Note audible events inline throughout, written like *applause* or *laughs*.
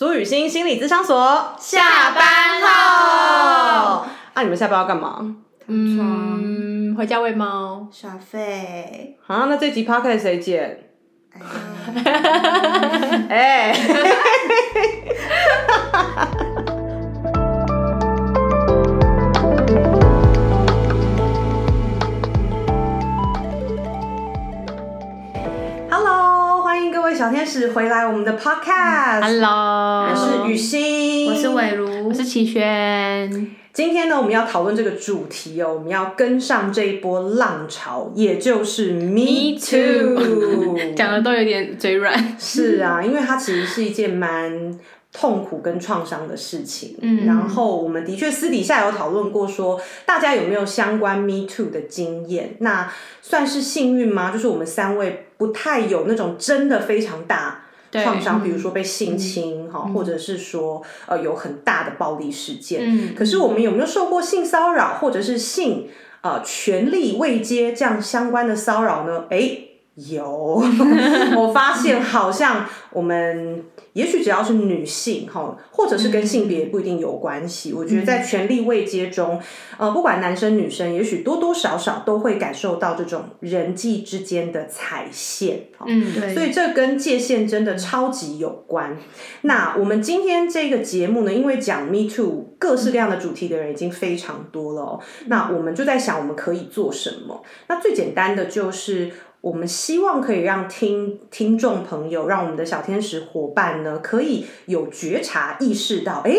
苏雨欣心理咨商所下班后，啊，你们下班要干嘛？嗯，回家喂猫。耍废。啊，那这集 podcast 谁剪？哎。*laughs* *laughs* 位小天使回来我们的 podcast。Hello，我是雨欣，我是伟如，我是齐轩。今天呢，我们要讨论这个主题哦，我们要跟上这一波浪潮，也就是 Me Too。讲的都有点嘴软。是啊，因为它其实是一件蛮痛苦跟创伤的事情。嗯然后我们的确私底下有讨论过说大家有没有相关 Me Too 的经验？那算是幸运吗？就是我们三位不太有那种真的非常大。创伤，比如说被性侵哈、或者是说呃有很大的暴力事件。嗯可是我们有没有受过性骚扰，或者是性呃权力未接这样相关的骚扰呢？诶，有，*laughs* 我发现好像我们也许只要是女性哈，或者是跟性别不一定有关系。我觉得在权力位接中，呃，不管男生女生，也许多多少少都会感受到这种人际之间的踩线。嗯，对，所以这跟界限真的超级有关。那我们今天这个节目呢，因为讲 Me Too 各式各样的主题的人已经非常多了哦，那我们就在想我们可以做什么。那最简单的就是。我们希望可以让听听众朋友，让我们的小天使伙伴呢，可以有觉察，意识到，哎，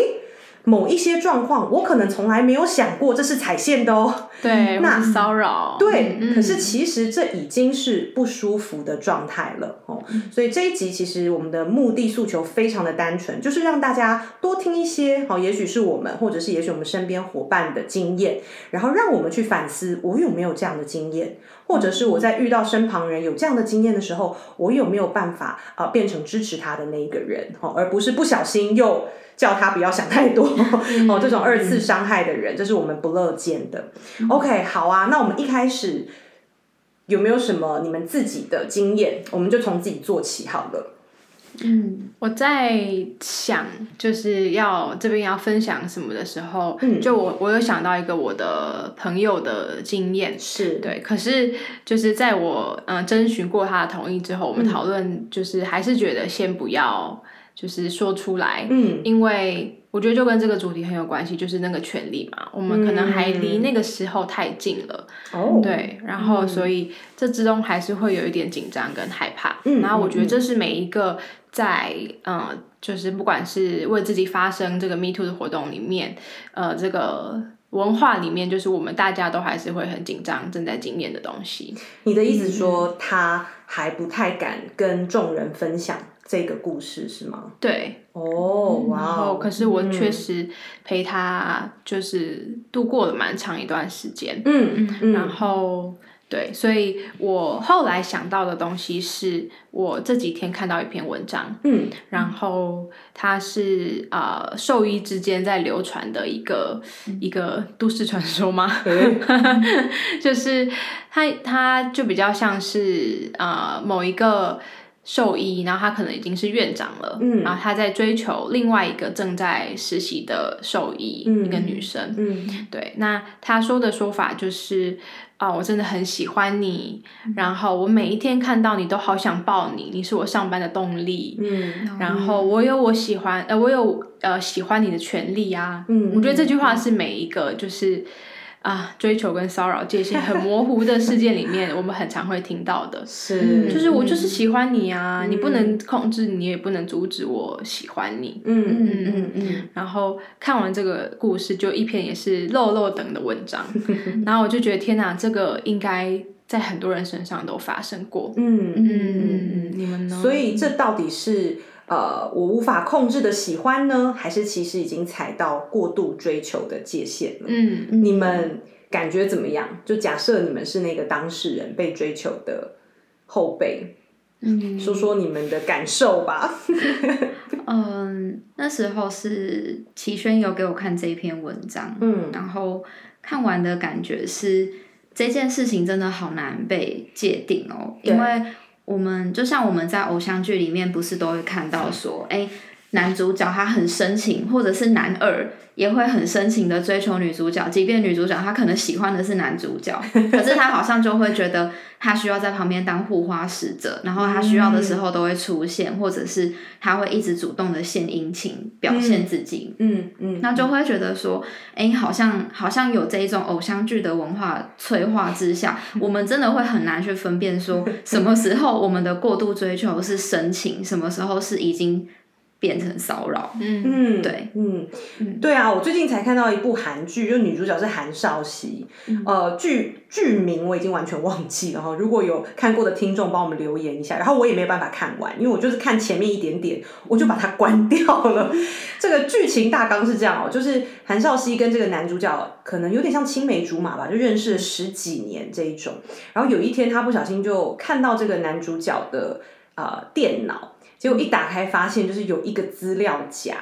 某一些状况，我可能从来没有想过这是踩线的哦。对，那骚扰。对，嗯可是其实这已经是不舒服的状态了哦。所以这一集其实我们的目的诉求非常的单纯，就是让大家多听一些，好，也许是我们，或者是也许我们身边伙伴的经验，然后让我们去反思，我有没有这样的经验，或者是我在遇到身旁人有这样的经验的时候，我有没有办法啊、呃变成支持他的那一个人，哦，而不是不小心又。叫他不要想太多 *laughs* 哦，这种二次伤害的人，这是我们不乐见的。OK，好啊，那我们一开始有没有什么你们自己的经验？我们就从自己做起好了。嗯，我在想，就是要这边要分享什么的时候，嗯。就我我有想到一个我的朋友的经验，是，对，可是就是在我嗯、呃征询过他的同意之后，我们讨论就是还是觉得先不要就是说出来，嗯。因为我觉得就跟这个主题很有关系，就是那个权利嘛，我们可能还离那个时候太近了，哦，对，然后所以这之中还是会有一点紧张跟害怕，嗯。然后我觉得这是每一个在嗯、呃就是不管是为自己发生这个 Me Too 的活动里面，呃，这个文化里面，就是我们大家都还是会很紧张，正在经验的东西。你的意思说他还不太敢跟众人分享这个故事是吗？对，哦，哇然后哦，可是我确嗯。实陪他就是度过了蛮长一段时间，嗯嗯，然后对，所以我后来想到的东西是我这几天看到一篇文章，嗯然后它是呃兽医之间在流传的一个、一个都市传说吗？*laughs* 诶？*laughs* 就是它它就比较像是呃某一个兽医，然后他可能已经是院长了，嗯。然后他在追求另外一个正在实习的兽医，嗯一个女生，嗯。对，那他说的说法就是啊、我真的很喜欢你，然后我每一天看到你都好想抱你，你是我上班的动力。嗯。然后我有我喜欢，呃，我有呃喜欢你的权利啊。嗯。我觉得这句话是每一个就是啊追求跟骚扰界限很模糊的事件里面，我们很常会听到的。*laughs* 是，就是我就是喜欢你啊，嗯你不能控制，你也不能阻止我喜欢你。嗯嗯嗯嗯然后看完这个故事，就一篇也是漏漏等的文章，*laughs* 然后我就觉得天哪，这个应该在很多人身上都发生过。嗯嗯嗯嗯。嗯，你们呢？所以这到底是呃我无法控制的喜欢呢，还是其实已经踩到过度追求的界限了？嗯，你们感觉怎么样？就假设你们是那个当事人被追求的后辈，嗯说说你们的感受吧。*laughs* 嗯，那时候是齐轩有给我看这篇文章，嗯然后看完的感觉是这件事情真的好难被界定哦，因为我们就像我们在偶像剧里面不是都会看到说，哎，男主角他很深情，或者是男二也会很深情的追求女主角，即便女主角她可能喜欢的是男主角，*laughs* 可是他好像就会觉得他需要在旁边当护花使者，然后他需要的时候都会出现，或者是他会一直主动的献殷勤，表现自己。嗯嗯，那就会觉得说，哎、好像好像有这一种偶像剧的文化催化之下，*laughs* 我们真的会很难去分辨说，什么时候我们的过度追求是深情，什么时候是已经变成骚扰。嗯嗯，对，嗯嗯，对啊，我最近才看到一部韩剧，就女主角是韩少熙，呃，剧剧名我已经完全忘记了哈。如果有看过的听众，帮我们留言一下。然后我也没有办法看完，因为我就是看前面一点点，我就把它关掉了。*laughs* 这个剧情大纲是这样哦，就是韩少熙跟这个男主角可能有点像青梅竹马吧，就认识了十几年这一种。然后有一天，他不小心就看到这个男主角的呃电脑。结果一打开，发现就是有一个资料夹，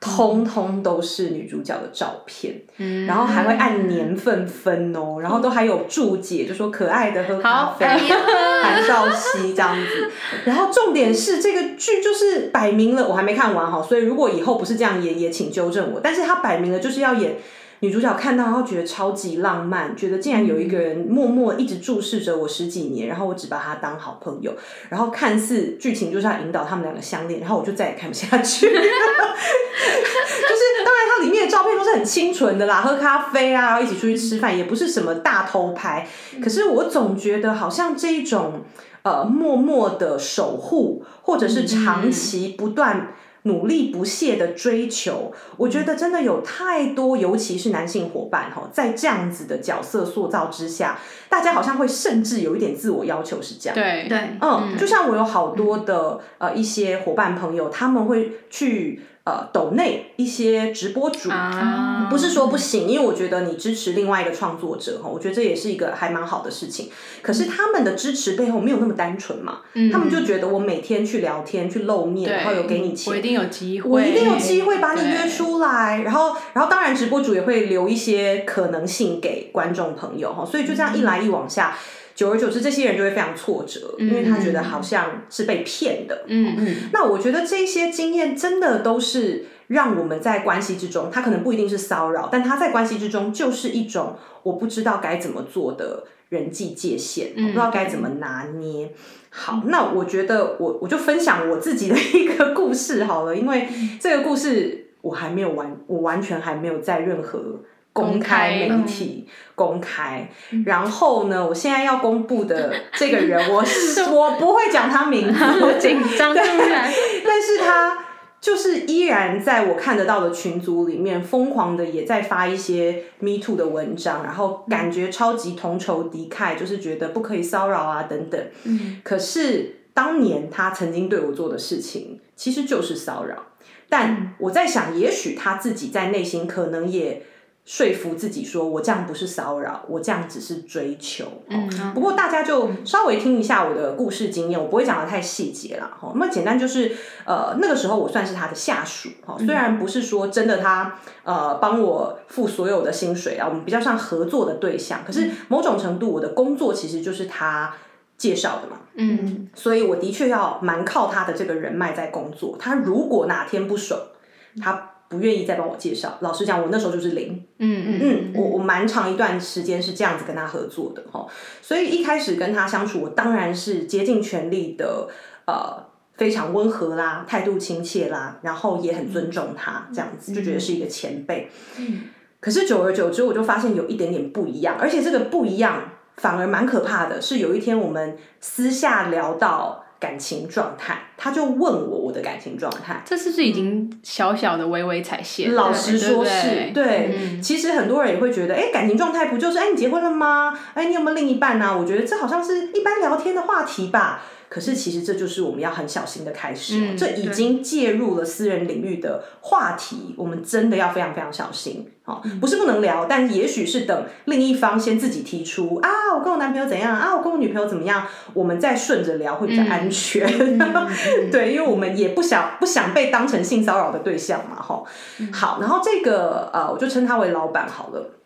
通通都是女主角的照片，嗯然后还会按年份分哦，然后都还有注解，就说可爱的喝咖啡，韩少熙这样子。然后重点是这个剧就是摆明了，我还没看完哈，所以如果以后不是这样演，也请纠正我。但是他摆明了就是要演。女主角看到，然后觉得超级浪漫，觉得竟然有一个人默默一直注视着我十几年，然后我只把他当好朋友，然后看似剧情就是要引导他们两个相恋，然后我就再也看不下去。就是当然，它里面的照片都是很清纯的啦，喝咖啡啊，然后一起出去吃饭，也不是什么大偷拍。可是我总觉得好像这一种呃默默的守护，或者是长期不断。努力不懈的追求，我觉得真的有太多，尤其是男性伙伴哈，在这样子的角色塑造之下，大家好像会甚至有一点自我要求，是这样。对。对，嗯，就像我有好多的呃一些伙伴朋友，他们会去呃抖内一些直播主。啊，不是说不行，因为我觉得你支持另外一个创作者哈，我觉得这也是一个还蛮好的事情。可是他们的支持背后没有那么单纯嘛，他们就觉得我每天去聊天、去露面，然后有给你钱，我一定有机会，我一定有机会把你约出来。然后，然后当然直播主也会留一些可能性给观众朋友哈，所以就这样一来一往下。久而久之，这些人就会非常挫折，因为他觉得好像是被骗的。嗯嗯，那我觉得这些经验真的都是让我们在关系之中，他可能不一定是骚扰，但他在关系之中就是一种我不知道该怎么做的人际界限，我不知道该怎么拿捏。好，那我觉得我我就分享我自己的一个故事好了，因为这个故事我还没有完，我完全还没有在任何。公开媒体公开，然后呢？我现在要公布的这个人，我 *laughs* 我不会讲他名字，*laughs* 我紧张，但是他就是依然在我看得到的群组里面，疯狂的也在发一些 Me Too 的文章，然后感觉超级同仇敌忾，就是觉得不可以骚扰啊等等。嗯，可是当年他曾经对我做的事情，其实就是骚扰。但我在想，也许他自己在内心可能也说服自己说，我这样不是骚扰，我这样只是追求。嗯不过大家就稍微听一下我的故事经验，我不会讲的太细节了。哈，那么简单就是，呃，那个时候我算是他的下属，哈，虽然不是说真的他呃帮我付所有的薪水啊，我们比较像合作的对象，可是某种程度我的工作其实就是他介绍的嘛，嗯所以我的确要蛮靠他的这个人脉在工作。他如果哪天不爽，他不愿意再帮我介绍，老实讲，我那时候就是零。嗯嗯嗯，我我蛮长一段时间是这样子跟他合作的哈，所以一开始跟他相处，我当然是竭尽全力的，呃，非常温和啦，态度亲切啦，然后也很尊重他，这样子就觉得是一个前辈。嗯可是久而久之，我就发现有一点点不一样，而且这个不一样反而蛮可怕的。是有一天我们私下聊到感情状态，他就问我我的感情状态。这是不是已经小小的微微踩线？老实说是对不对对，嗯其实很多人也会觉得，哎，感情状态不就是，哎，你结婚了吗？哎，你有没有另一半呢、我觉得这好像是一般聊天的话题吧。可是其实这就是我们要很小心的开始、哦，嗯这已经介入了私人领域的话题，我们真的要非常非常小心。哦，不是不能聊，但也许是等另一方先自己提出啊，我跟我男朋友怎样啊，我跟我女朋友怎么样，我们再顺着聊会比较安全。*laughs* 对，因为我们也不想不想被当成性骚扰的对象嘛，哈。好，然后这个呃，我就称他为老板好了。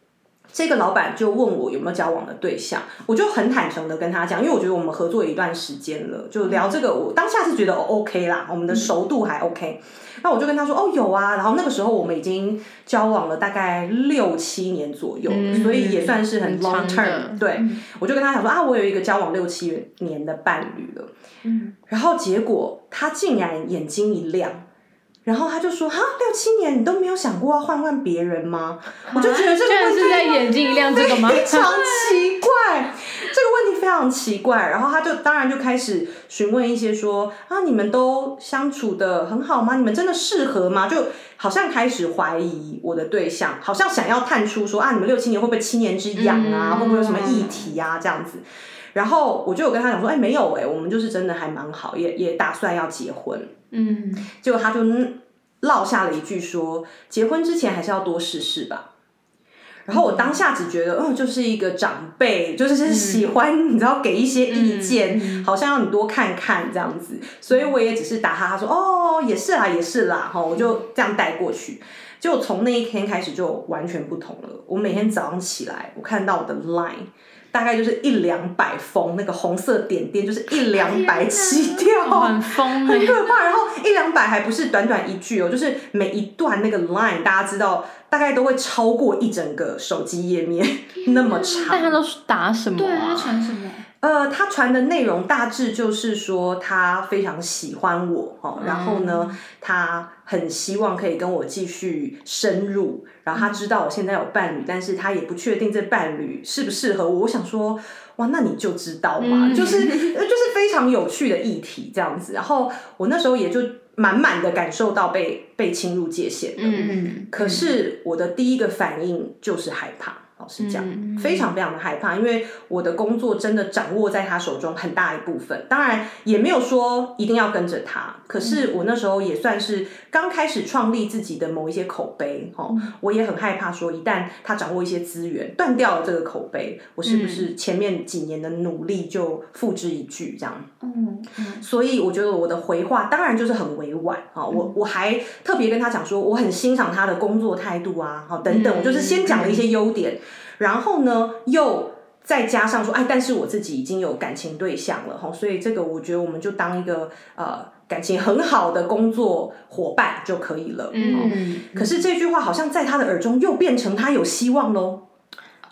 这个老板就问我有没有交往的对象，我就很坦诚的跟他讲，因为我觉得我们合作一段时间了，就聊这个，我当下是觉得 OK 啦，我们的熟度还 OK。那我就跟他说，哦，有啊，然后那个时候我们已经交往了大概六七年左右，所以也算是很 long term。对，我就跟他讲说啊，我有一个交往六七年的伴侣了。嗯，然后结果他竟然眼睛一亮。然后他就说：“哈，六七年你都没有想过要换换别人吗？”我就觉得这个问题是在眼睛一亮这个吗？非常奇怪，这个问题非常奇怪。然后他就当然就开始询问一些说：“啊，你们都相处的很好吗？你们真的适合吗？”就好像开始怀疑我的对象，好像想要探出说：“啊，你们六七年会不会七年之痒啊？会不会有什么议题啊？这样子。”然后我就有跟他讲说：“哎，没有哎，我们就是真的还蛮好，也也打算要结婚。”嗯，结果他就落下了一句说：“结婚之前还是要多试试吧。”然后我当下只觉得，嗯，就是一个长辈，就是喜欢 *laughs* 你知道给一些意见，好像要你多看看这样子。所以我也只是打哈哈说：“哦，也是啦，也是啦。”哈，我就这样带过去。就从那一天开始就完全不同了。我每天早上起来，我看到我的 line。大概就是一两百封，那个红色点点就是一两百起跳，很疯，很可怕。然后一两百还不是短短一句哦，就是每一段那个 line，大家知道大概都会超过一整个手机页面那么长。但他都是打什么？对他传什么？呃，他传的内容大致就是说他非常喜欢我哦，然后呢，他很希望可以跟我继续深入，然后他知道我现在有伴侣，但是他也不确定这伴侣适不适合我。我想说，哇，那你就知道嘛，就是 *laughs* 就是非常有趣的议题这样子。然后我那时候也就满满的感受到被被侵入界限嗯，可是我的第一个反应就是害怕。老实讲，非常非常的害怕，因为我的工作真的掌握在他手中很大一部分。当然也没有说一定要跟着他，可是我那时候也算是刚开始创立自己的某一些口碑，哈，我也很害怕说一旦他掌握一些资源，断掉了这个口碑，我是不是前面几年的努力就付之一炬这样？嗯，所以我觉得我的回话当然就是很委婉啊，我我还特别跟他讲说，我很欣赏他的工作态度啊，好等等，我就是先讲了一些优点。然后呢，又再加上说，哎，但是我自己已经有感情对象了哈，所以这个我觉得我们就当一个呃感情很好的工作伙伴就可以了。嗯，可是这句话好像在他的耳中又变成他有希望喽。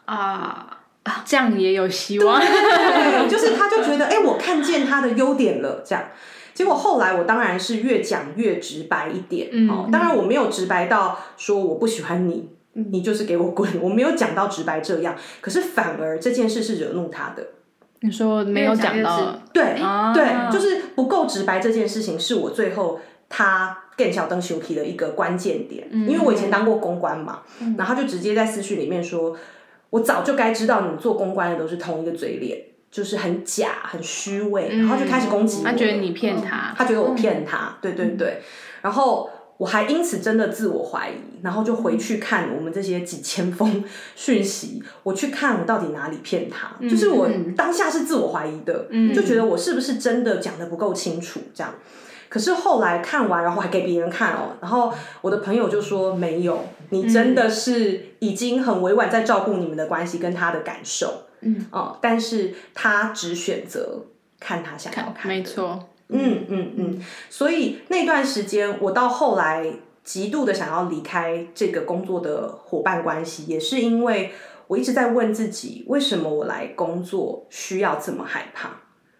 啊，这样也有希望，*laughs* 就是他就觉得，哎，我看见他的优点了，这样。结果后来我当然是越讲越直白一点，哦，当然我没有直白到说我不喜欢你。你就是给我滚！我没有讲到直白这样，可是反而这件事是惹怒他的。你说没有讲到，对对，就是不够直白这件事情，是我最后他更小灯修皮的一个关键点。因为我以前当过公关嘛，然后就直接在私讯里面说，我早就该知道你做公关的都是同一个嘴脸，就是很假、很虚伪，然后就开始攻击我。他觉得你骗他，他觉得我骗他，对对对，然后。我还因此真的自我怀疑，然后就回去看我们这些几千封讯息，我去看我到底哪里骗他，就是我当下是自我怀疑的，就觉得我是不是真的讲的不够清楚这样。可是后来看完，然后还给别人看哦，然后我的朋友就说没有，你真的是已经很委婉在照顾你们的关系跟他的感受，嗯。哦，但是他只选择看他想要看，没错。嗯嗯嗯，所以那段时间，我到后来极度的想要离开这个工作的伙伴关系，也是因为我一直在问自己，为什么我来工作需要这么害怕？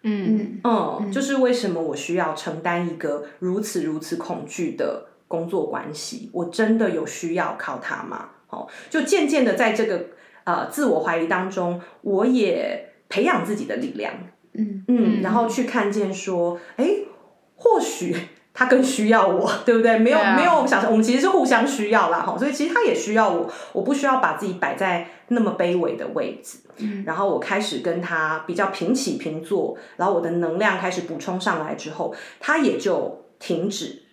嗯嗯，就是为什么我需要承担一个如此如此恐惧的工作关系？我真的有需要靠它吗？哦，就渐渐的在这个呃自我怀疑当中，我也培养自己的力量。嗯嗯，然后去看见说，哎，或许他更需要我，*laughs* 对不对？没有没有想，我们其实是互相需要啦，哈，所以其实他也需要我，我不需要把自己摆在那么卑微的位置。嗯，然后我开始跟他比较平起平坐，然后我的能量开始补充上来之后，他也就停止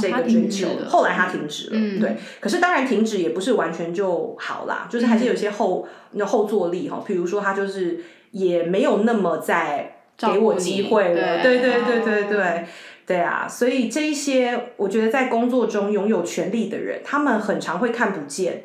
这个追求。后来他停止了，对。可是当然停止也不是完全就好啦，就是还是有些后那后坐力哈，比如说他就是。也没有那么在给我机会了，对对对对对对啊！所以这一些，我觉得在工作中拥有权利的人，他们很常会看不见，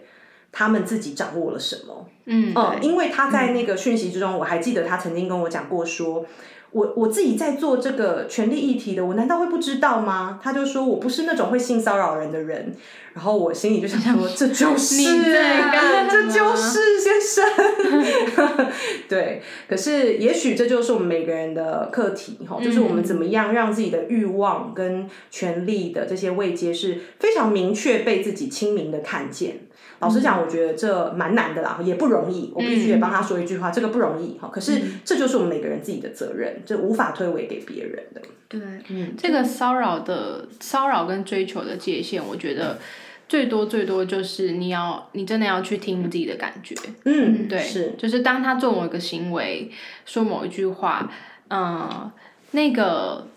他们自己掌握了什么。嗯，嗯，因为他在那个讯息之中，我还记得他曾经跟我讲过说。我我自己在做这个权利议题的，我难道会不知道吗？他就说我不是那种会性骚扰人的人，然后我心里就想说，*laughs* 这就是，你在干嘛这就是先生。*laughs* 对，可是也许这就是我们每个人的课题哈，就是我们怎么样让自己的欲望跟权利的这些位阶是非常明确被自己清明的看见。老实讲，我觉得这蛮难的啦，也不容易。我必须也帮他说一句话，这个不容易哈。可是这就是我们每个人自己的责任，这无法推诿给别人的。对，嗯，这个骚扰的骚扰跟追求的界限，我觉得最多最多就是你要你真的要去听你自己的感觉。嗯，对，是，就是当他做某一个行为，说某一句话，嗯，那个，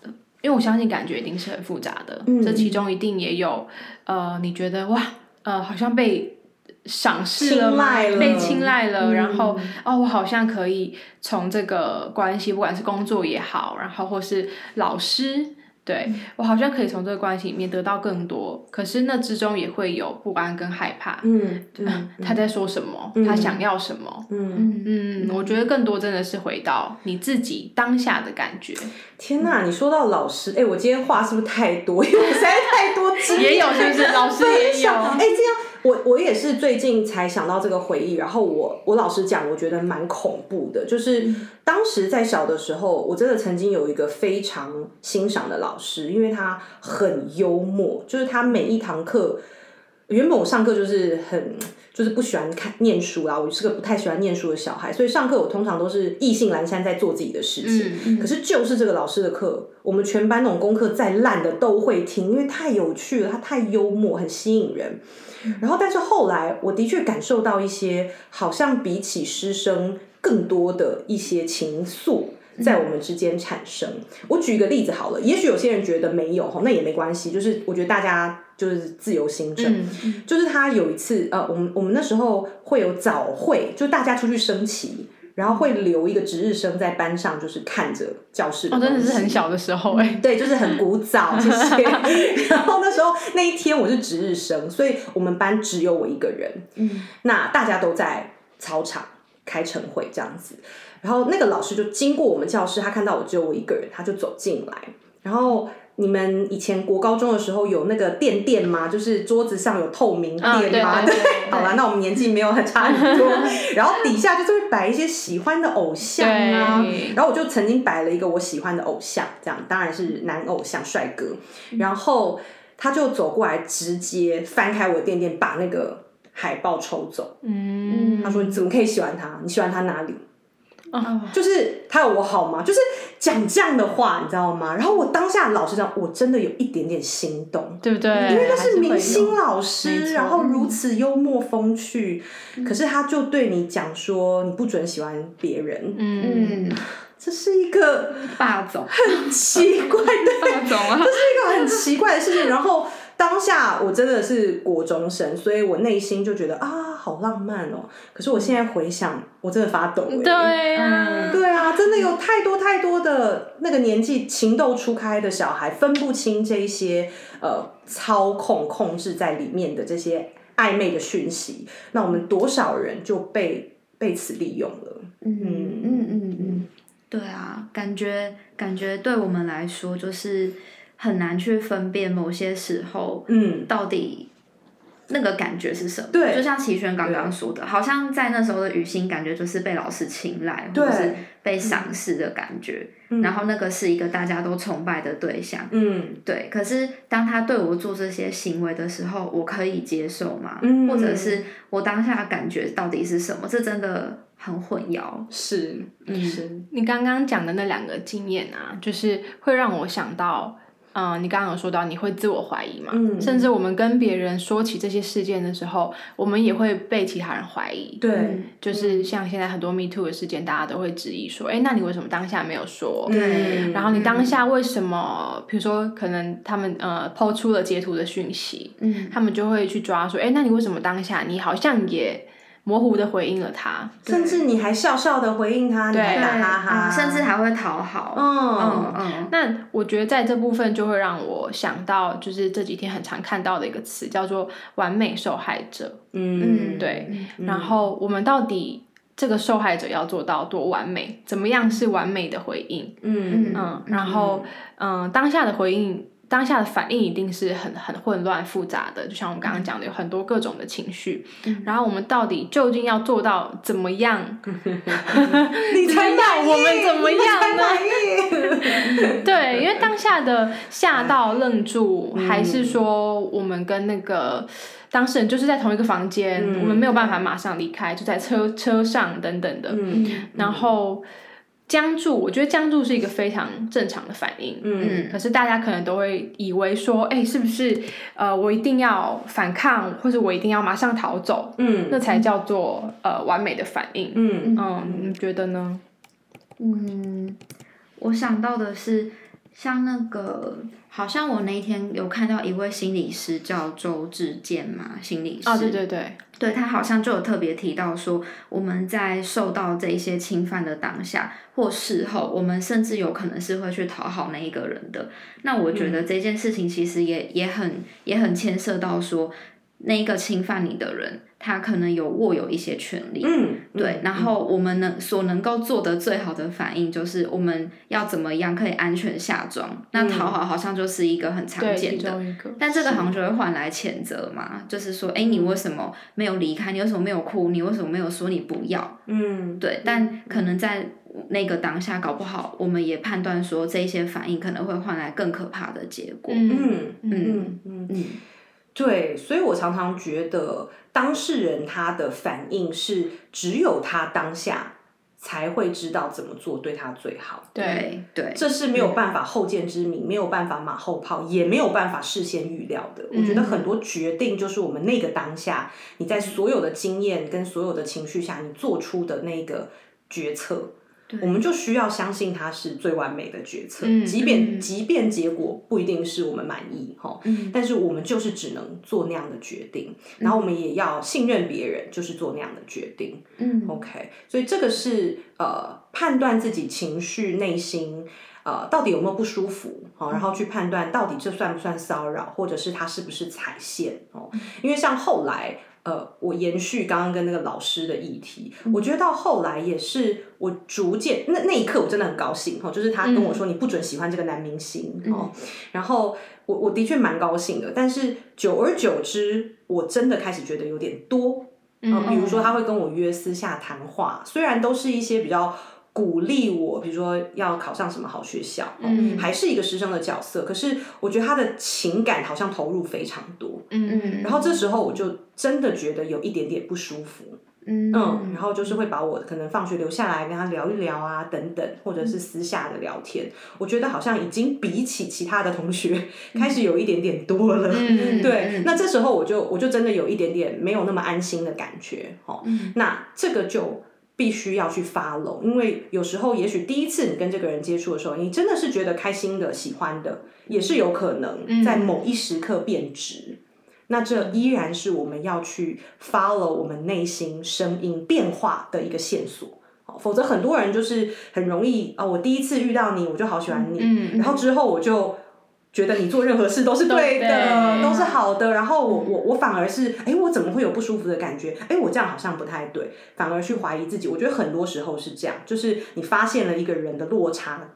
因为我相信感觉一定是很复杂的，嗯这其中一定也有，呃，你觉得哇，呃，好像被赏识了吗青睐了被青睐了，嗯然后哦，我好像可以从这个关系，不管是工作也好，然后或是老师。对、嗯我好像可以从这个关系里面得到更多，可是那之中也会有不安跟害怕。嗯嗯他在说什么？他想要什么？嗯，嗯嗯，我觉得更多真的是回到你自己当下的感觉，天哪！你说到老师，哎，我今天话是不是太多？因为我实在太多 *laughs* 也有是不是？老师也有，哎、这样我我也是最近才想到这个回忆，然后我我老实讲，我觉得蛮恐怖的。就是当时在小的时候，我真的曾经有一个非常欣赏的老师，因为他很幽默，就是他每一堂课。原本我上课就是很就是不喜欢看念书啦，我是个不太喜欢念书的小孩，所以上课我通常都是意兴阑珊在做自己的事情。嗯可是就是这个老师的课，我们全班那种功课再烂的都会听，因为太有趣了，他太幽默，很吸引人。然后，但是后来我的确感受到一些，好像比起师生更多的一些情愫。在我们之间产生。我举一个例子好了，也许有些人觉得没有哈，那也没关系，就是我觉得大家就是自由心证。嗯就是他有一次，呃，我们我们那时候会有早会，就大家出去升旗，然后会留一个值日生在班上，就是看着教室的哦，真的是很小的时候哎、对，就是很古早，谢谢。然后那时候那一天我是值日生，所以我们班只有我一个人。嗯，那大家都在操场开晨会这样子，然后那个老师就经过我们教室，他看到我只有我一个人，他就走进来，然后。你们以前国高中的时候有那个垫垫吗？就是桌子上有透明嗯垫吗？对 *laughs* 好啦，那我们年纪没有很差很多。*laughs* 然后底下就是会摆一些喜欢的偶像啊，然后我就曾经摆了一个我喜欢的偶像，这样当然是男偶像帅哥。然后他就走过来，直接翻开我的垫垫，把那个海报抽走。嗯，他说：“你怎么可以喜欢他？你喜欢他哪里？哦，就是他有我好吗？”就是讲这样的话，你知道吗？然后我当下老实讲，我真的有一点点心动。对不对？因为那还会有是明星老师，然后如此幽默风趣，可是他就对你讲说你不准喜欢别人，嗯，嗯，这是一个霸总，很奇怪的霸总啊，这是一个很奇怪的事情。然后当下我真的是国中生，所以我内心就觉得啊，好浪漫哦。可是我现在回想，我真的发抖、欸。对啊，对啊，真的有太多太多的那个年纪情窦初开的小孩，分不清这一些呃操控控制在里面的这些暧昧的讯息。那我们多少人就被被此利用了？嗯嗯嗯嗯，对啊，感觉感觉对我们来说就是很难去分辨某些时候嗯，到底那个感觉是什么。对就像齐轩刚刚说的，好像在那时候的雨欣感觉就是被老师青睐，或者是被赏识的感觉，嗯然后那个是一个大家都崇拜的对象。嗯对，可是当他对我做这些行为的时候，我可以接受吗？嗯或者是我当下的感觉到底是什么？这真的很混淆。是嗯是，你刚刚讲的那两个经验啊，就是会让我想到，嗯、你刚刚有说到你会自我怀疑嘛，嗯甚至我们跟别人说起这些事件的时候，我们也会被其他人怀疑。对就是像现在很多 Me Too 的事件，大家都会质疑说，哎，那你为什么当下没有说？对然后你当下为什么？比如说，可能他们呃抛出了截图的讯息，嗯他们就会去抓说，哎，那你为什么当下你好像也模糊的回应了他，甚至你还笑笑的回应他，你还对打哈哈，嗯甚至还会讨好。嗯嗯嗯，那我觉得在这部分就会让我想到，就是这几天很常看到的一个词，叫做“完美受害者”。嗯，对，然后我们到底这个受害者要做到多完美？怎么样是完美的回应？嗯嗯，然后嗯，当下的回应。当下的反应一定是很很混乱复杂的，就像我们刚刚讲的，有很多各种的情绪。然后我们到底究竟要做到怎么样？*laughs* 你才满意，我们怎么样呢？*laughs* 对，因为当下的吓到愣住，还是说我们跟那个当事人就是在同一个房间，我们没有办法马上离开，就在车车上等等的，嗯。然后僵住。我觉得僵住是一个非常正常的反应。嗯可是大家可能都会以为说，哎、是不是呃，我一定要反抗，或者我一定要马上逃走，嗯那才叫做呃完美的反应。嗯嗯，你觉得呢？嗯，我想到的是，像那个，好像我那一天有看到一位心理师叫周志健嘛，心理师。哦，对对对，对他好像就有特别提到说，我们在受到这一些侵犯的当下或事后，我们甚至有可能是会去讨好那一个人的。那我觉得这件事情其实也也很也很牵涉到说，那一个侵犯你的人，他可能有握有一些权利。嗯，对，然后我们能所能够做的最好的反应就是我们要怎么样可以安全下装。那讨好好像就是一个很常见的。但这个好像就会换来谴责嘛，就是说，哎，你为什么没有离开？你为什么没有哭？你为什么没有说你不要？嗯对，但可能在那个当下，搞不好我们也判断说这一些反应可能会换来更可怕的结果。嗯嗯嗯嗯嗯，嗯对，所以我常常觉得当事人他的反应是只有他当下才会知道怎么做对他最好。对，对这是没有办法后见之明，没有办法马后炮，也没有办法事先预料的。我觉得很多决定就是我们那个当下，你在所有的经验跟所有的情绪下，你做出的那个决策。我们就需要相信它是最完美的决策，嗯即便、嗯。即便结果不一定是我们满意哈，嗯。但是我们就是只能做那样的决定，然后我们也要信任别人，就是做那样的决定。嗯。OK，所以这个是呃判断自己情绪内心呃到底有没有不舒服，好、然后去判断到底这算不算骚扰，或者是他是不是踩线哦。因为像后来呃，我延续刚刚跟那个老师的议题，我觉得到后来也是我逐渐那那一刻我真的很高兴哦，就是他跟我说你不准喜欢这个男明星哦，然后我我的确蛮高兴的，但是久而久之，我真的开始觉得有点多。呃，比如说他会跟我约私下谈话，虽然都是一些比较鼓励我，比如说要考上什么好学校，哦嗯还是一个师生的角色，可是我觉得他的情感好像投入非常多，嗯。然后这时候我就真的觉得有一点点不舒服，嗯。嗯，然后就是会把我可能放学留下来跟他聊一聊啊，等等，或者是私下的聊天，我觉得好像已经比起其他的同学开始有一点点多了，嗯。*laughs* 对，那这时候我就我就真的有一点点没有那么安心的感觉，哦，那这个就。必须要去 follow，因为有时候也许第一次你跟这个人接触的时候，你真的是觉得开心的、喜欢的，也是有可能在某一时刻变质。那这依然是我们要去 follow 我们内心声音变化的一个线索。哦否则很多人就是很容易啊、我第一次遇到你，我就好喜欢你，嗯然后之后我就觉得你做任何事都是对的，对都是好的，然后我我我反而是，哎，我怎么会有不舒服的感觉？哎，我这样好像不太对，反而去怀疑自己。我觉得很多时候是这样，就是你发现了一个人的落差，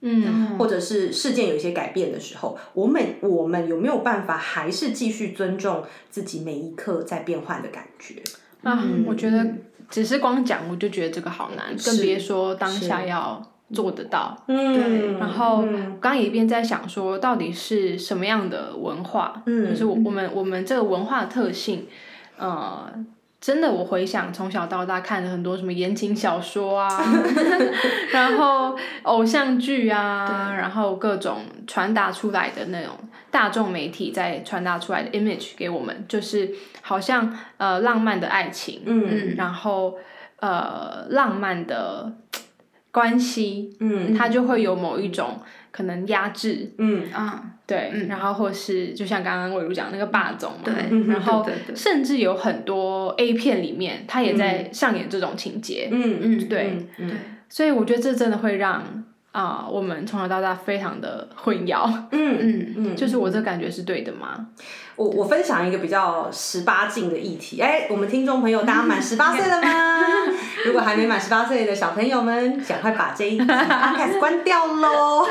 嗯或者是事件有一些改变的时候，我们我们有没有办法还是继续尊重自己每一刻在变换的感觉？啊，我觉得只是光讲我就觉得这个好难，更别说当下要做得到。嗯然后刚刚也一边在想说，到底是什么样的文化？嗯就是我我们我们这个文化的特性，呃，真的我回想从小到大看了很多什么言情小说啊，*laughs* 然后偶像剧啊，然后各种传达出来的那种大众媒体在传达出来的 image 给我们，就是好像呃浪漫的爱情，嗯然后呃浪漫的关系，嗯它就会有某一种可能压制，嗯。啊，对，嗯。然后或是就像刚刚魏如讲那个霸总嘛，对，然后甚至有很多 A 片里面，他也在上演这种情节，嗯嗯对，嗯对，所以我觉得这真的会让啊、我们从小到大非常的混淆，嗯 *laughs* 嗯嗯，就是我这感觉是对的吗？我我分享一个比较十八禁的议题，哎，我们听众朋友，大家满十八岁了吗？*laughs* 如果还没满十八岁的小朋友们，赶快把这一集 *laughs* podcast 关掉喽！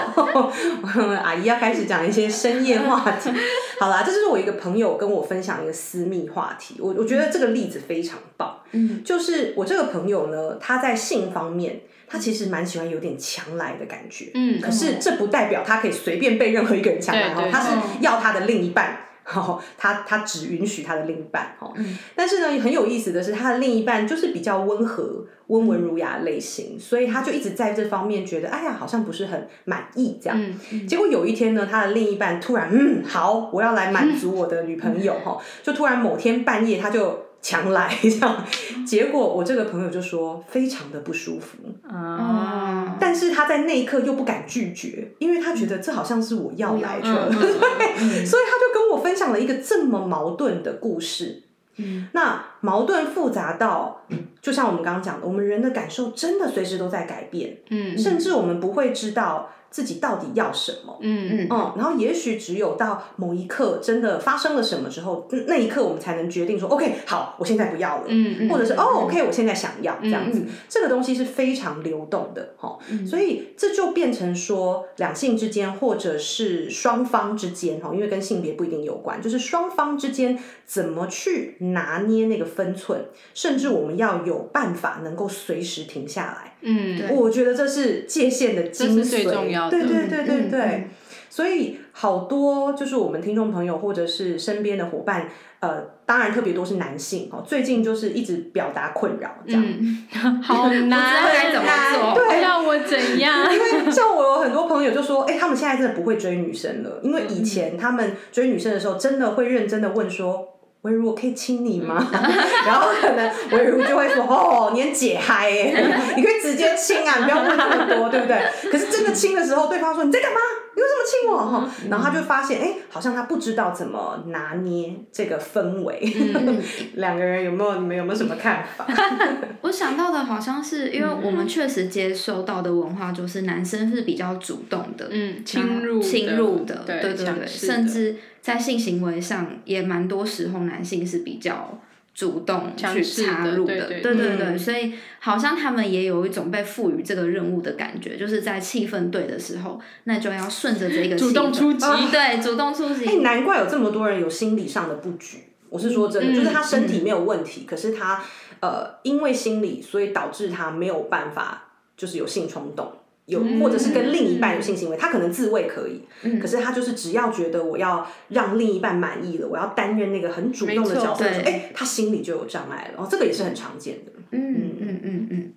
阿姨要开始讲一些深夜话题。好啦，这就是我一个朋友跟我分享一个私密话题，我我觉得这个例子非常棒。嗯，就是我这个朋友呢，他在性方面，他其实蛮喜欢有点强来的感觉。嗯可是这不代表他可以随便被任何一个人强来对对，哦他是要他的另一半。哦，他他只允许他的另一半哦，嗯但是呢，很有意思的是，他的另一半就是比较温和、温文儒雅的类型，所以他就一直在这方面觉得，哎呀，好像不是很满意这样。嗯结果有一天呢，他的另一半突然，嗯，好，我要来满 *laughs* 足我的女朋友哈，就突然某天半夜他就强来这样，结果我这个朋友就说非常的不舒服，啊，但是他在那一刻又不敢拒绝，因为他觉得这好像是我要来 *laughs* 所以他就跟我分享了一个这么矛盾的故事。嗯。那矛盾复杂到，就像我们刚刚讲的，我们人的感受真的随时都在改变，嗯。甚至我们不会知道自己到底要什么。嗯。嗯。嗯，然后也许只有到某一刻真的发生了什么之后，那那一刻我们才能决定说，OK，好，我现在不要了，嗯或者是哦，OK，我现在想要这样子。嗯。这个东西是非常流动的，哈、嗯。所以这就变成说两性之间，或者是双方之间，哈，因为跟性别不一定有关，就是双方之间怎么去拿捏那个分寸，甚至我们要有办法能够随时停下来。嗯我觉得这是界限的精髓，这是最重要的对对对对对。嗯嗯所以好多就是我们听众朋友或者是身边的伙伴，呃，当然特别多是男性哦，最近就是一直表达困扰这样。嗯，*laughs* 好难，不知道该怎么做对要我怎样？因为像我有很多朋友就说，哎、他们现在真的不会追女生了，因为以前他们追女生的时候，真的会认真的问说。微如，我可以亲你吗？*laughs* 然后可能微如就会说：“哦，你很解嗨耶，*laughs* 你可以直接亲啊，你不要问这么多，对不对？”可是真的亲的时候，对方说：“你在干嘛？你为什么亲我？”哈，然后他就发现，哎，好像他不知道怎么拿捏这个氛围。*laughs* 两个人有没有？你们有没有什么看法？*laughs* 我想到的好像是因为我们确实接收到的文化就是男生是比较主动的，嗯，侵入的侵入的，对对对甚至在性行为上也蛮多时候男性是比较主动去插入的，对对对对嗯。对，所以好像他们也有一种被赋予这个任务的感觉，就是在气氛对的时候，那就要顺着这个主动出击。对，主动出击。哎、击，难怪有这么多人有心理上的布局。我是说真的，嗯就是他身体没有问题，可是他呃因为心理，所以导致他没有办法就是有性冲动，有、嗯或者是跟另一半有性行为，他可能自慰可以，嗯可是他就是只要觉得我要让另一半满意了，我要担任那个很主动的角色哎、他心里就有障碍了，哦，这个也是很常见的。嗯嗯嗯嗯，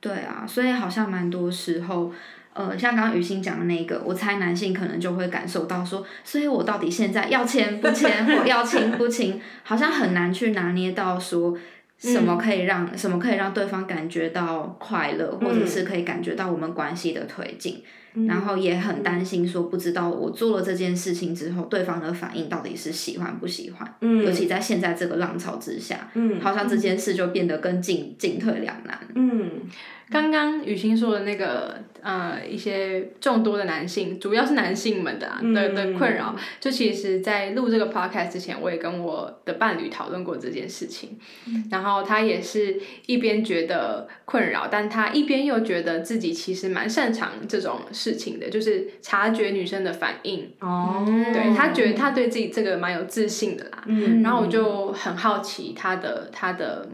对啊，所以好像蛮多时候，呃，像刚刚雨欣讲的那个，我猜男性可能就会感受到说，所以我到底现在要签不签，或要亲不亲，*laughs* 好像很难去拿捏到说。什么可以让、什么可以让对方感觉到快乐，或者是可以感觉到我们关系的推进，然后也很担心说不知道我做了这件事情之后，对方的反应到底是喜欢不喜欢，嗯尤其在现在这个浪潮之下，嗯好像这件事就变得更进进退两难。嗯。刚刚雨欣说的那个呃，一些众多的男性，主要是男性们的、啊嗯的的困扰，就其实，在录这个 podcast 之前，我也跟我的伴侣讨论过这件事情，然后他也是一边觉得困扰，但他一边又觉得自己其实蛮擅长这种事情的，就是察觉女生的反应，哦，对他觉得他对自己这个蛮有自信的啦，嗯然后我就很好奇他的他的。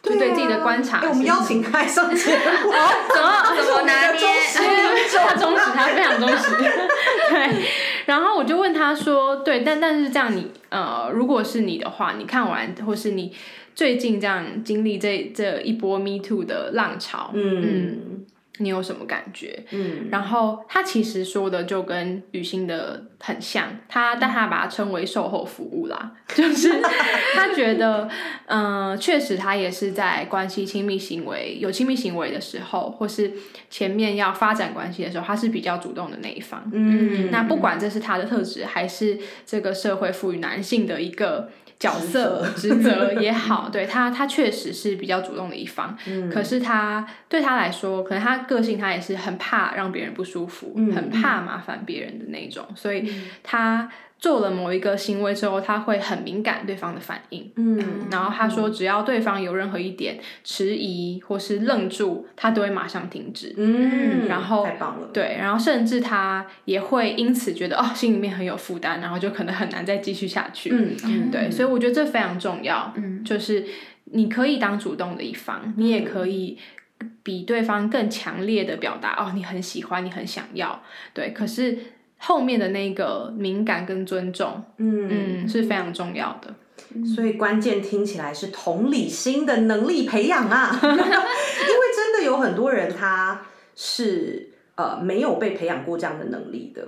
就对对自己的观察哎、我们邀请他来上节目，*laughs* 怎么怎么拿捏？他忠实，*laughs* 他非常忠实。*laughs* 对，然后我就问他说：“对，但但是这样你呃，如果是你的话，你看完或是你最近这样经历这这一波 Me Too 的浪潮，嗯你有什么感觉？嗯，然后他其实说的就跟雨欣的很像，他但他把它称为售后服务啦，*laughs* 就是他觉得，嗯、确实他也是在关系亲密行为有亲密行为的时候，或是前面要发展关系的时候，他是比较主动的那一方。嗯，那不管这是他的特质，还是这个社会赋予男性的一个角色职责。也好，*laughs* 对他，他确实是比较主动的一方。嗯。可是他对他来说，可能他个性他也是很怕让别人不舒服，嗯很怕麻烦别人的那种，所以他做了某一个行为之后，他会很敏感对方的反应。嗯，然后他说，只要对方有任何一点迟疑或是愣住，他都会马上停止。嗯，然后太棒了，对，然后甚至他也会因此觉得哦，心里面很有负担，然后就可能很难再继续下去。嗯嗯，对，所以我觉得这非常重要。嗯就是你可以当主动的一方，你也可以比对方更强烈的表达哦，你很喜欢，你很想要。对，可是后面的那个敏感跟尊重，嗯嗯，是非常重要的。所以关键听起来是同理心的能力培养啊，*laughs* 因为真的有很多人他是呃没有被培养过这样的能力的。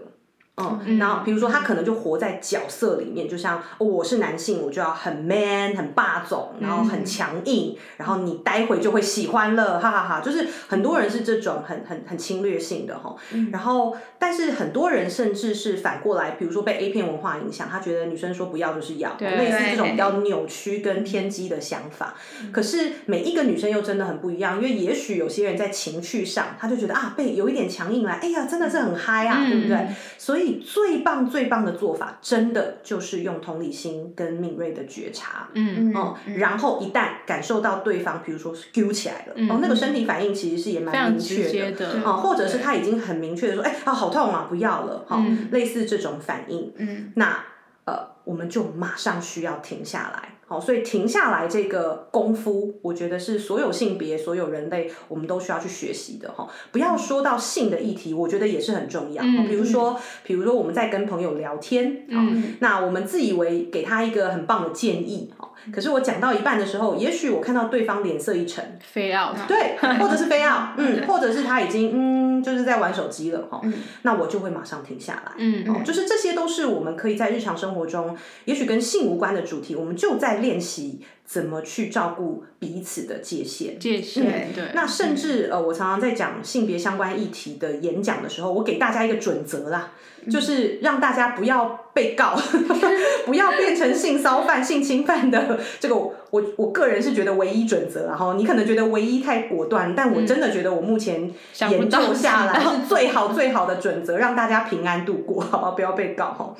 嗯，然后比如说他可能就活在角色里面，就像、哦、我是男性，我就要很 man、很霸总，然后很强硬，然后你待会就会喜欢了，哈哈哈就是很多人是这种很很很侵略性的哈。然后，但是很多人甚至是反过来，比如说被 A 片文化影响，他觉得女生说不要就是要，对类似这种比较扭曲跟偏激的想法。可是每一个女生又真的很不一样，因为也许有些人在情绪上，他就觉得啊被有一点强硬来，哎呀真的是很嗨啊，对不对？所以最棒最棒的做法，真的就是用同理心跟敏锐的觉察。嗯。哦，然后一旦感受到对方，比如说揪起来了，哦，那个身体反应其实是也蛮明确的，啊哦，或者是他已经很明确的说，哎，啊，好痛啊，不要了，哈、嗯类似这种反应，嗯。那呃，我们就马上需要停下来。好，所以停下来这个功夫，我觉得是所有性别、所有人类，我们都需要去学习的哈。不要说到性的议题，我觉得也是很重要。嗯比如说，比如说我们在跟朋友聊天，好，嗯那我们自以为给他一个很棒的建议，哈，可是我讲到一半的时候，也许我看到对方脸色一沉，非要对，或者是非要，嗯，*laughs* 或者是他已经嗯，就是在玩手机了哈，那我就会马上停下来。嗯哦，就是这些都是我们可以在日常生活中，也许跟性无关的主题，我们就在练习怎么去照顾彼此的界限。界限，对，那甚至呃，我常常在讲性别相关议题的演讲的时候，我给大家一个准则啦，就是让大家不要被告，*laughs* 不要变成性骚 *laughs* 犯、性侵犯的这个，我我个人是觉得唯一准则。然后你可能觉得唯一太果断，但我真的觉得我目前研究下来是最好最好的准则，让大家平安度过，好吧，不要被告哈。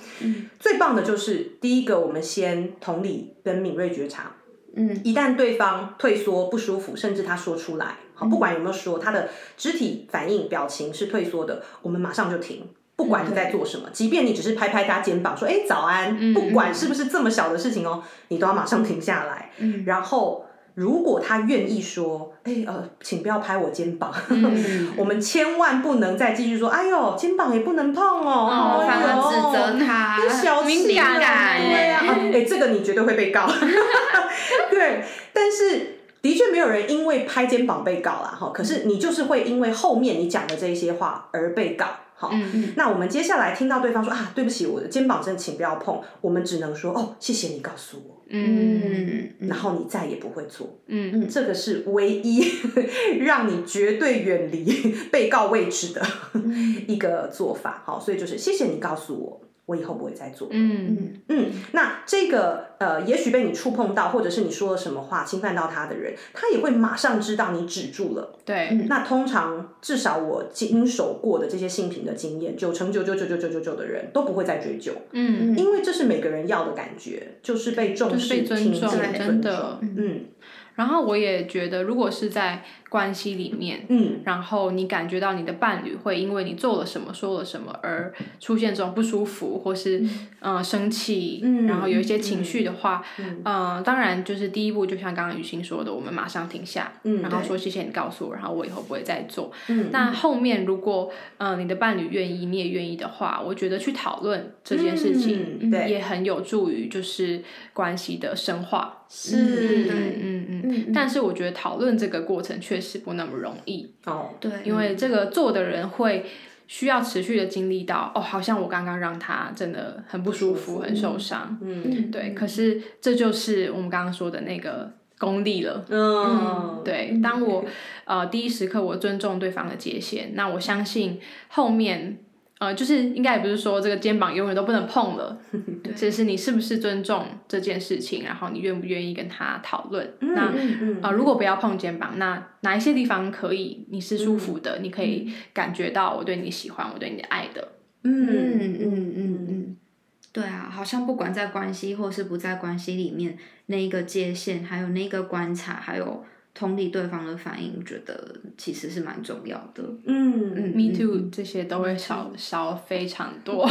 最棒的就是第一个，我们先同理跟敏锐觉察。嗯一旦对方退缩不舒服，甚至他说出来，好，不管有没有说，他的肢体反应、表情是退缩的，我们马上就停。不管你在做什么，即便你只是拍拍他肩膀说“哎、早安”，不管是不是这么小的事情哦，你都要马上停下来。嗯然后，如果他愿意说“哎、呃，请不要拍我肩膀”，嗯 *laughs* 我们千万不能再继续说“哎呦，肩膀也不能碰哦”，哦，反而指责他那小气敏感对啊，哎、这个你绝对会被告。*laughs* 对，但是的确没有人因为拍肩膀被告啦，哈。可是你就是会因为后面你讲的这些话而被告。好，嗯那我们接下来听到对方说啊，对不起，我的肩膀真的请不要碰，我们只能说哦，谢谢你告诉我，嗯。嗯。然后你再也不会做。嗯。这个是唯一 *laughs* 让你绝对远离被告位置的 *laughs* 一个做法。好，所以就是谢谢你告诉我，我以后不会再做。嗯。嗯，那这个呃，也许被你触碰到，或者是你说了什么话侵犯到他的人，他也会马上知道你止住了。对，那通常至少我经手过的这些性品的经验，九成九九九九九九九的人都不会再追究，嗯，因为这是每个人要的感觉，就是被重视、就是被尊重听见、真尊的重。嗯然后我也觉得，如果是在关系里面，嗯。然后你感觉到你的伴侣会因为你做了什么、说了什么而出现这种不舒服，或是嗯、呃生气，嗯然后有一些情绪的话，嗯。嗯、当然就是第一步，就像刚刚雨欣说的，我们马上停下，嗯然后说谢谢你告诉我，然后我以后不会再做。嗯，那后面如果嗯、呃你的伴侣愿意，你也愿意的话，我觉得去讨论这件事情，嗯对。也很有助于就是关系的深化。是嗯嗯嗯。嗯但是我觉得讨论这个过程确实不那么容易，哦，对，因为这个做的人会需要持续的经历到，哦，好像我刚刚让他真的很不舒服，很受伤，嗯。对，可是这就是我们刚刚说的那个功力了。嗯，对，当我呃第一时刻我尊重对方的界限，那我相信后面呃就是应该也不是说这个肩膀永远都不能碰了，*laughs* 只是你是不是尊重这件事情，然后你愿不愿意跟他讨论。那嗯嗯呃如果不要碰肩膀，那哪一些地方可以你是舒服的，你可以感觉到我对你喜欢，我对你的爱的。嗯嗯嗯嗯嗯，对啊，好像不管在关系或是不在关系里面，那一个界限，还有那个观察，还有同理对方的反应，觉得其实是蛮重要的。嗯嗯 Me too，这些都会少少非常多。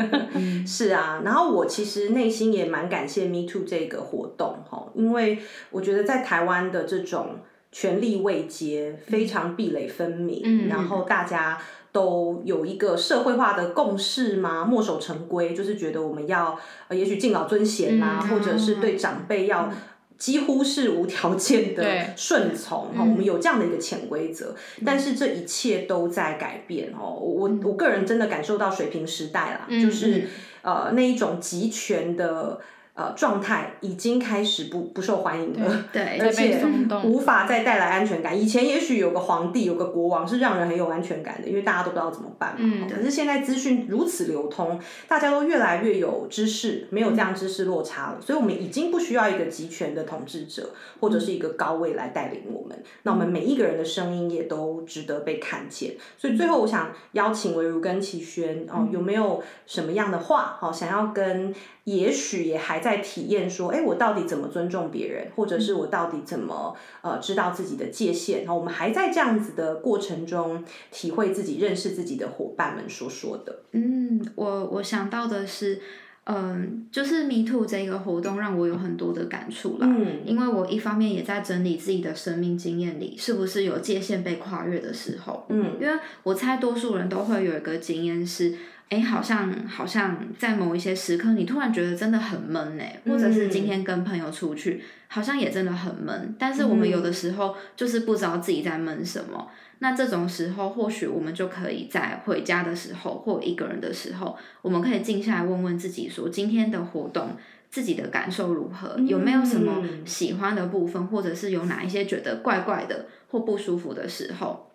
*laughs* 是啊，然后我其实内心也蛮感谢 Me Too 这个活动哈，因为我觉得在台湾的这种权力位阶非常壁垒分明，嗯然后大家都有一个社会化的共识嘛，墨守成规，就是觉得我们要呃，也许敬老尊贤啦、嗯。或者是对长辈要。几乎是无条件的顺从哈，我们有这样的一个潜规则，但是这一切都在改变哦。我我个人真的感受到水平时代啦，就是呃那一种集权的呃状态已经开始不不受欢迎了。对，*laughs* 而且无法再带来安全感。以前也许有个皇帝、有个国王是让人很有安全感的，因为大家都不知道怎么办嘛。嗯可是现在资讯如此流通，大家都越来越有知识，没有这样知识落差了，所以我们已经不需要一个集权的统治者或者是一个高位来带领我们。那我们每一个人的声音也都值得被看见。所以最后，我想邀请维如跟齐轩哦，有没有什么样的话哦，想要跟？也许也还在体验说，哎，我到底怎么尊重别人，或者是我到底怎么呃知道自己的界限？然后我们还在这样子的过程中体会自己、认识自己的伙伴们所说的。嗯，我我想到的是，嗯，就是 Me Too 这个活动让我有很多的感触啦。嗯因为我一方面也在整理自己的生命经验里，是不是有界限被跨越的时候？嗯因为我猜多数人都会有一个经验是，哎，好像好像在某一些时刻，你突然觉得真的很闷哎，或者是今天跟朋友出去，好像也真的很闷。但是我们有的时候就是不知道自己在闷什么。那这种时候，或许我们就可以在回家的时候，或一个人的时候，我们可以静下来问问自己说，今天的活动。自己的感受如何？有没有什么喜欢的部分，或者是有哪一些觉得怪怪的或不舒服的时候？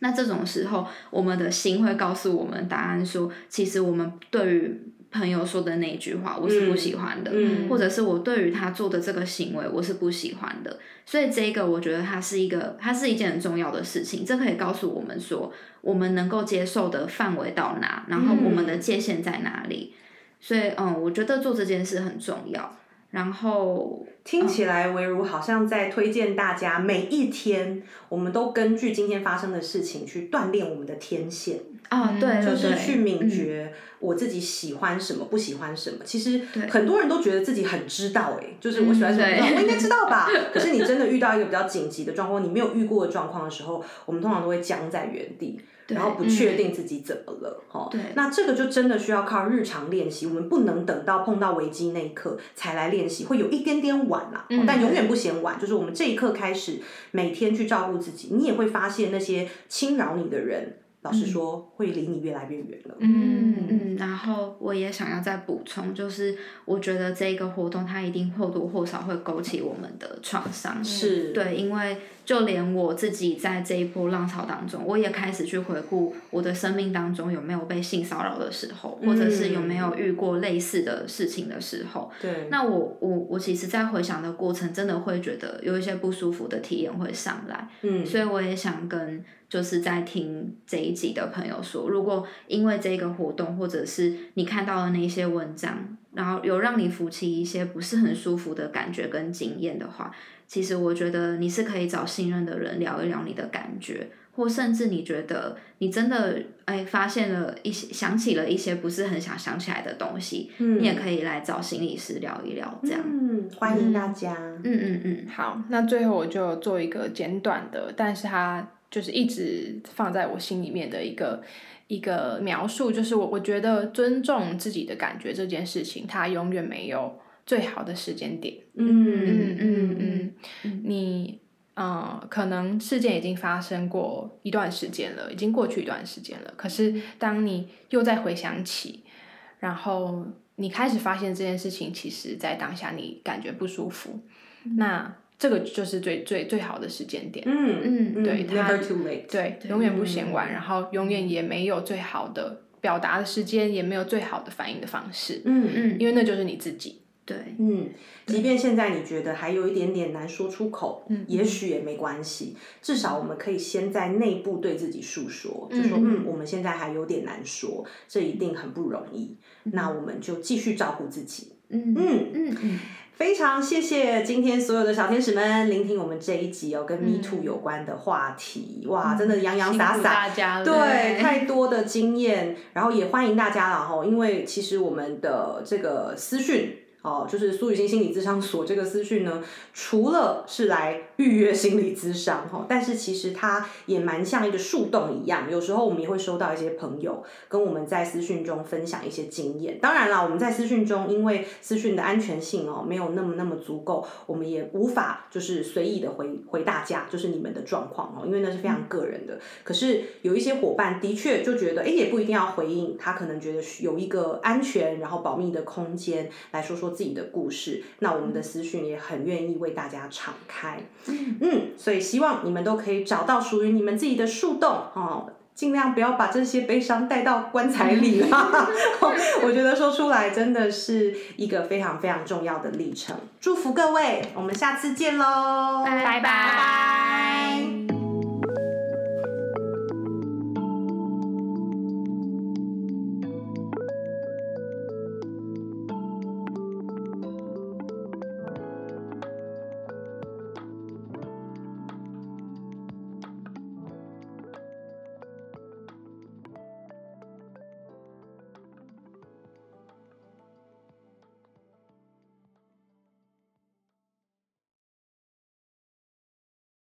那这种时候，我们的心会告诉我们答案说，其实我们对于朋友说的那一句话，我是不喜欢的，嗯或者是我对于他做的这个行为，我是不喜欢的。所以这个，我觉得它是一个，它是一件很重要的事情。这可以告诉我们说，我们能够接受的范围到哪，然后我们的界限在哪里。所以，嗯，我觉得做这件事很重要。然后，听起来维如好像在推荐大家，每一天我们都根据今天发生的事情去锻炼我们的天线。啊，对，嗯就是去敏嗯觉我自己喜欢什么，不喜欢什么。其实很多人都觉得自己很知道、欸，就是我喜欢什么，嗯我应该知道吧？*laughs* 可是你真的遇到一个比较紧急的状况，你没有遇过的状况的时候，我们通常都会僵在原地。然后不确定自己怎么了，哈、对那这个就真的需要靠日常练习，我们不能等到碰到危机那一刻才来练习，会有一点点晚啦，嗯但永远不嫌晚。就是我们这一刻开始，每天去照顾自己，你也会发现那些侵扰你的人，老实说，会离你越来越远了。嗯。嗯，然后我也想要再补充，就是我觉得这个活动它一定或多或少会勾起我们的创伤，是。对，因为就连我自己在这一波浪潮当中，我也开始去回顾我的生命当中有没有被性骚扰的时候，或者是有没有遇过类似的事情的时候。对，那我我我其实，在回想的过程，真的会觉得有一些不舒服的体验会上来，嗯，所以我也想跟就是在听这一集的朋友说，如果因为这个活动，或者是你看到的那些文章，然后有让你浮起一些不是很舒服的感觉跟经验的话，其实我觉得你是可以找信任的人聊一聊你的感觉，或甚至你觉得你真的哎发现了一些想起了一些不是很想想起来的东西，嗯你也可以来找心理师聊一聊，这样。嗯，欢迎大家。嗯嗯嗯，好，那最后我就做一个简短的，但是它就是一直放在我心里面的一个一个描述，就是我我觉得尊重自己的感觉这件事情，它永远没有最好的时间点。嗯嗯嗯嗯，嗯，你呃，可能事件已经发生过一段时间了，已经过去一段时间了。可是当你又再回想起，然后你开始发现这件事情，其实在当下你感觉不舒服，那这个就是最最最好的时间点。嗯嗯对它，never too late。对，永远不嫌晚，然后永远也没有最好的表达的时间，也没有最好的反应的方式，嗯嗯，因为那就是你自己。对，嗯，即便现在你觉得还有一点点难说出口，嗯也许也没关系，至少我们可以先在内部对自己诉说，就说嗯嗯，我们现在还有点难说，这一定很不容易，那我们就继续照顾自己。嗯嗯，嗯嗯，非常谢谢今天所有的小天使们聆听我们这一集哦，跟 Me 嗯 Too 有关的话题，哇，真的洋洋洒洒，大家，对，太多的经验，然后也欢迎大家了哈，因为其实我们的这个私讯。哦，就是苏雨欣心理咨商所这个私讯呢，除了是来预约心理咨商哈，但是其实它也蛮像一个树洞一样。有时候我们也会收到一些朋友跟我们在私讯中分享一些经验。当然啦，我们在私讯中，因为私讯的安全性哦没有那么那么足够，我们也无法就是随意的回回大家，就是你们的状况哦，因为那是非常个人的。可是有一些伙伴的确就觉得，哎，也不一定要回应，他可能觉得有一个安全然后保密的空间来说说自己的故事。那我们的私讯也很愿意为大家敞开，嗯，所以希望你们都可以找到属于你们自己的树洞哦。尽量不要把这些悲伤带到棺材里啦。*laughs* 我觉得说出来真的是一个非常非常重要的历程。祝福各位，我们下次见喽，拜拜拜拜拜